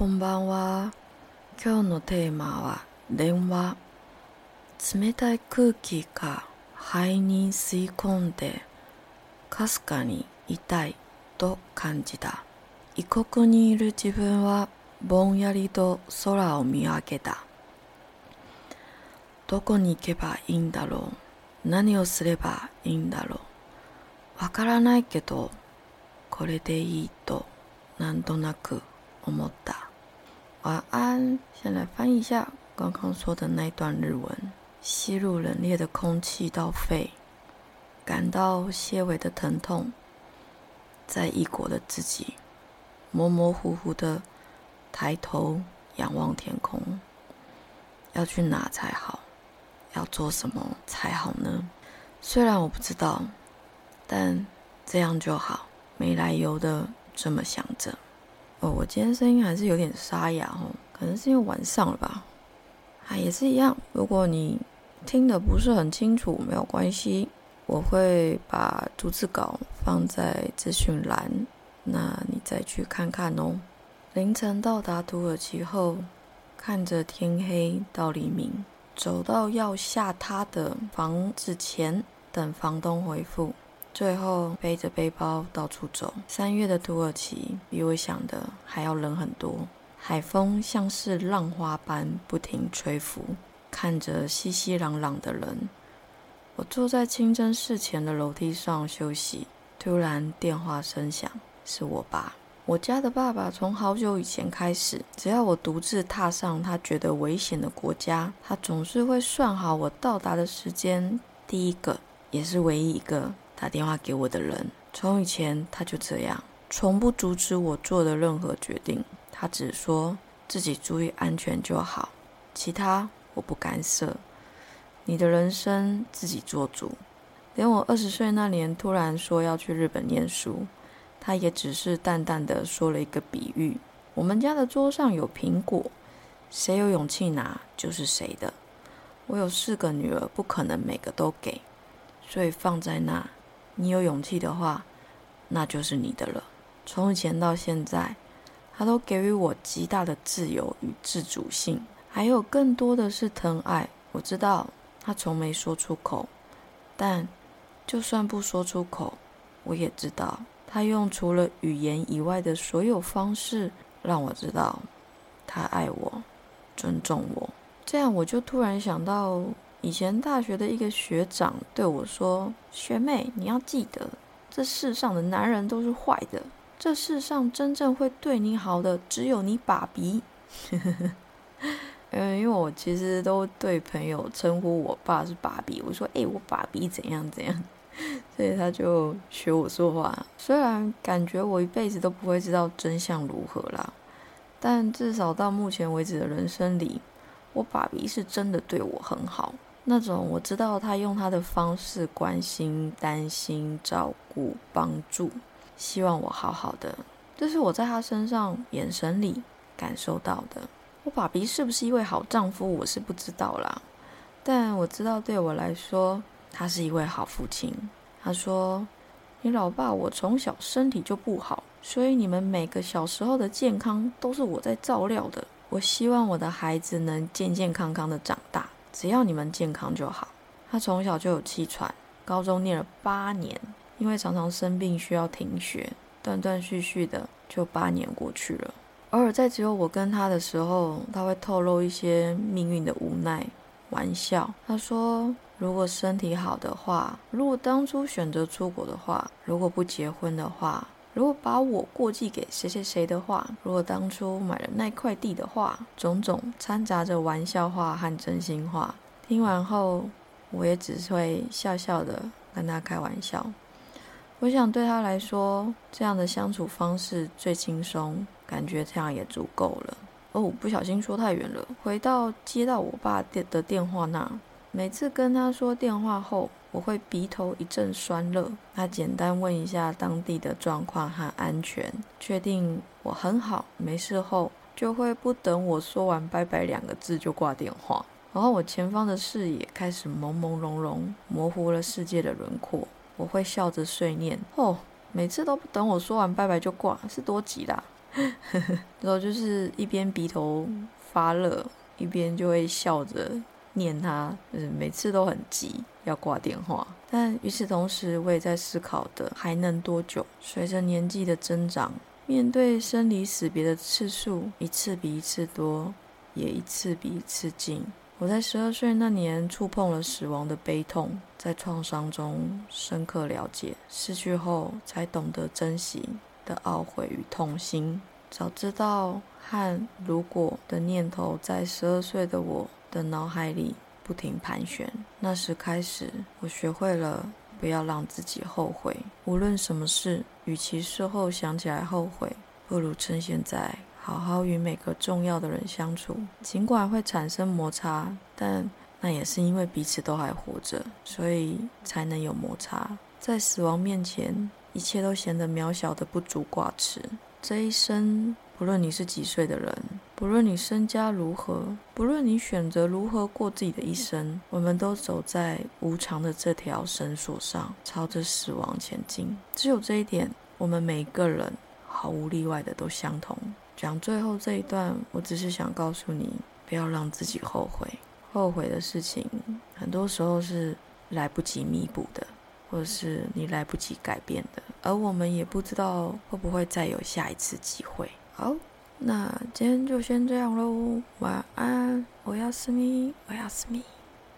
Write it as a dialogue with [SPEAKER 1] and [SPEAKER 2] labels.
[SPEAKER 1] こんばんは。今日のテーマは電話。冷たい空気が肺に吸い込んで、かすかに痛いと感じた。異国にいる自分はぼんやりと空を見上げた。どこに行けばいいんだろう何をすればいいんだろうわからないけど、これでいいとなんとなく思った。晚安，先来翻译一下刚刚说的那段日文。吸入冷冽的空气到肺，感到些微的疼痛，在异国的自己，模模糊糊的抬头仰望天空，要去哪才好？要做什么才好呢？虽然我不知道，但这样就好，没来由的这么想着。哦，我今天声音还是有点沙哑哦，可能是因为晚上了吧。啊，也是一样，如果你听得不是很清楚，没有关系，我会把逐字稿放在资讯栏，那你再去看看哦。凌晨到达土耳其后，看着天黑到黎明，走到要下榻的房子前，等房东回复，最后背着背包到处走。三月的土耳其比我想的还要冷很多。海风像是浪花般不停吹拂，看着熙熙攘攘的人，我坐在清真寺前的楼梯上休息。突然电话声响，是我爸。我家的爸爸从好久以前开始，只要我独自踏上他觉得危险的国家，他总是会算好我到达的时间。第一个，也是唯一一个打电话给我的人。从以前他就这样，从不阻止我做的任何决定。他只说自己注意安全就好，其他我不干涉。你的人生自己做主。连我二十岁那年突然说要去日本念书，他也只是淡淡的说了一个比喻。我们家的桌上有苹果，谁有勇气拿就是谁的。我有四个女儿，不可能每个都给，所以放在那。你有勇气的话，那就是你的了。从以前到现在。他都给予我极大的自由与自主性，还有更多的是疼爱。我知道他从没说出口，但就算不说出口，我也知道他用除了语言以外的所有方式让我知道他爱我、尊重我。这样我就突然想到，以前大学的一个学长对我说：“学妹，你要记得，这世上的男人都是坏的。”这世上真正会对你好的，只有你爸比。嗯，因为我其实都对朋友称呼我爸是爸比，我说：“哎，我爸比怎样怎样。”所以他就学我说话。虽然感觉我一辈子都不会知道真相如何啦，但至少到目前为止的人生里，我爸比是真的对我很好。那种我知道他用他的方式关心、担心、照顾、帮助。希望我好好的，这是我在他身上眼神里感受到的。我爸比是不是一位好丈夫，我是不知道啦。但我知道，对我来说，他是一位好父亲。他说：“你老爸，我从小身体就不好，所以你们每个小时候的健康都是我在照料的。我希望我的孩子能健健康康的长大，只要你们健康就好。”他从小就有气喘，高中念了八年。因为常常生病需要停学，断断续续的就八年过去了。偶尔在只有我跟他的时候，他会透露一些命运的无奈玩笑。他说：“如果身体好的话，如果当初选择出国的话，如果不结婚的话，如果把我过继给谁谁谁的话，如果当初买了那块地的话，种种掺杂着玩笑话和真心话。”听完后，我也只会笑笑的跟他开玩笑。我想对他来说，这样的相处方式最轻松，感觉这样也足够了。哦，不小心说太远了。回到接到我爸电的电话那，每次跟他说电话后，我会鼻头一阵酸热。他简单问一下当地的状况和安全，确定我很好没事后，就会不等我说完拜拜两个字就挂电话。然后我前方的视野开始朦朦胧胧，模糊了世界的轮廓。我会笑着碎念：“哦，每次都不等我说完拜拜就挂，是多急啦！” 然后就是一边鼻头发热，一边就会笑着念他，就是每次都很急要挂电话。但与此同时，我也在思考的还能多久？随着年纪的增长，面对生离死别的次数一次比一次多，也一次比一次近。我在十二岁那年触碰了死亡的悲痛，在创伤中深刻了解，失去后才懂得珍惜的懊悔与痛心。早知道和如果的念头在十二岁的我的脑海里不停盘旋。那时开始，我学会了不要让自己后悔。无论什么事，与其事后想起来后悔，不如趁现在。好好与每个重要的人相处，尽管会产生摩擦，但那也是因为彼此都还活着，所以才能有摩擦。在死亡面前，一切都显得渺小的不足挂齿。这一生，不论你是几岁的人，不论你身家如何，不论你选择如何过自己的一生，我们都走在无常的这条绳索上，朝着死亡前进。只有这一点，我们每个人毫无例外的都相同。讲最后这一段，我只是想告诉你，不要让自己后悔。后悔的事情，很多时候是来不及弥补的，或者是你来不及改变的，而我们也不知道会不会再有下一次机会。好，那今天就先这样喽，晚安，我要思密，我要思密。